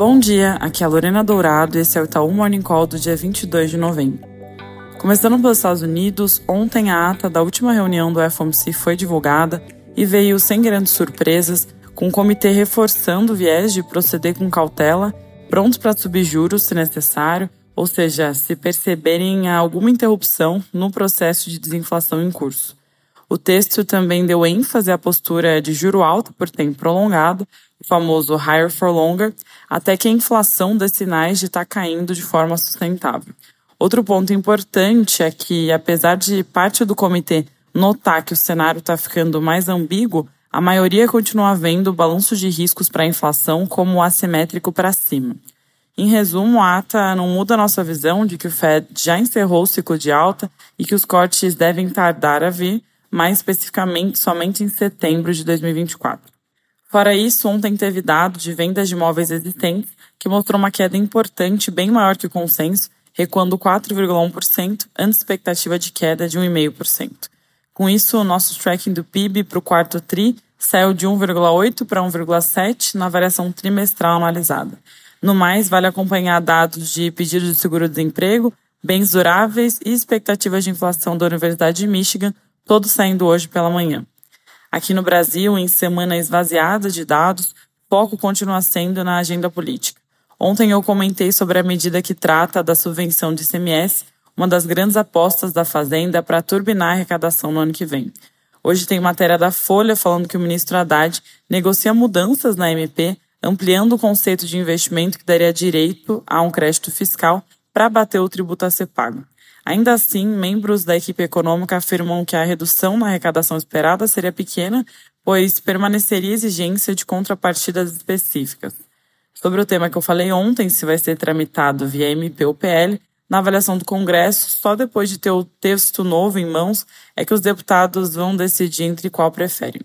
Bom dia, aqui é a Lorena Dourado e esse é o Itaú Morning Call do dia 22 de novembro. Começando pelos Estados Unidos, ontem a ata da última reunião do FOMC foi divulgada e veio sem grandes surpresas, com o comitê reforçando o viés de proceder com cautela, prontos para subir juros se necessário, ou seja, se perceberem alguma interrupção no processo de desinflação em curso. O texto também deu ênfase à postura de juro alto por tempo prolongado, o famoso higher for longer, até que a inflação dê sinais de estar tá caindo de forma sustentável. Outro ponto importante é que, apesar de parte do comitê notar que o cenário está ficando mais ambíguo, a maioria continua vendo o balanço de riscos para a inflação como assimétrico para cima. Em resumo, a ata não muda a nossa visão de que o Fed já encerrou o ciclo de alta e que os cortes devem tardar a vir, mais especificamente somente em setembro de 2024. Fora isso, ontem teve dado de vendas de imóveis existentes que mostrou uma queda importante, bem maior que o consenso, recuando 4,1%, antes expectativa de queda de 1,5%. Com isso, o nosso tracking do PIB para o quarto TRI saiu de 1,8 para 1,7 na variação trimestral analisada. No mais, vale acompanhar dados de pedidos de seguro-desemprego, bens duráveis e expectativas de inflação da Universidade de Michigan, todos saindo hoje pela manhã. Aqui no Brasil, em semana esvaziada de dados, foco continua sendo na agenda política. Ontem eu comentei sobre a medida que trata da subvenção de ICMS, uma das grandes apostas da Fazenda para turbinar a arrecadação no ano que vem. Hoje tem matéria da Folha falando que o ministro Haddad negocia mudanças na MP, ampliando o conceito de investimento que daria direito a um crédito fiscal para bater o tributo a ser pago. Ainda assim, membros da equipe econômica afirmam que a redução na arrecadação esperada seria pequena, pois permaneceria exigência de contrapartidas específicas. Sobre o tema que eu falei ontem, se vai ser tramitado via MP ou PL, na avaliação do Congresso, só depois de ter o texto novo em mãos é que os deputados vão decidir entre qual preferem.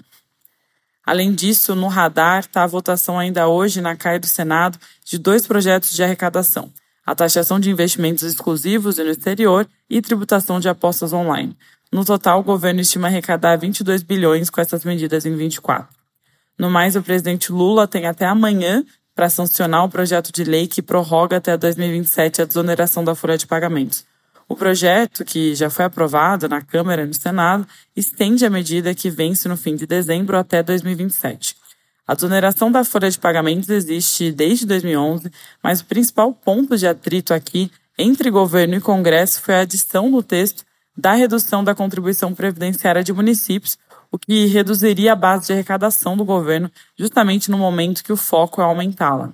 Além disso, no radar está a votação ainda hoje na CAI do Senado de dois projetos de arrecadação – a taxação de investimentos exclusivos e no exterior e tributação de apostas online. No total, o governo estima arrecadar 22 bilhões com essas medidas em 24. No mais, o presidente Lula tem até amanhã para sancionar o projeto de lei que prorroga até 2027 a desoneração da folha de pagamentos. O projeto, que já foi aprovado na Câmara e no Senado, estende a medida que vence no fim de dezembro até 2027. A desoneração da folha de pagamentos existe desde 2011, mas o principal ponto de atrito aqui entre governo e Congresso foi a adição no texto da redução da contribuição previdenciária de municípios, o que reduziria a base de arrecadação do governo justamente no momento que o foco é aumentá-la.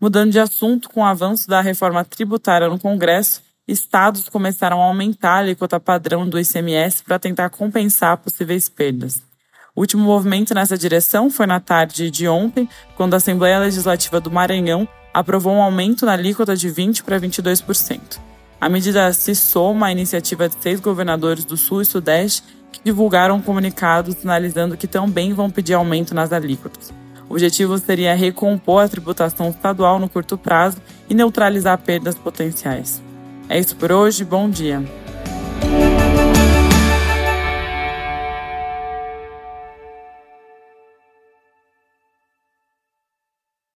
Mudando de assunto, com o avanço da reforma tributária no Congresso, estados começaram a aumentar a alíquota padrão do ICMS para tentar compensar possíveis perdas. O último movimento nessa direção foi na tarde de ontem, quando a Assembleia Legislativa do Maranhão aprovou um aumento na alíquota de 20% para 22%. A medida se soma à iniciativa de seis governadores do Sul e Sudeste que divulgaram um comunicado sinalizando que também vão pedir aumento nas alíquotas. O objetivo seria recompor a tributação estadual no curto prazo e neutralizar perdas potenciais. É isso por hoje, bom dia!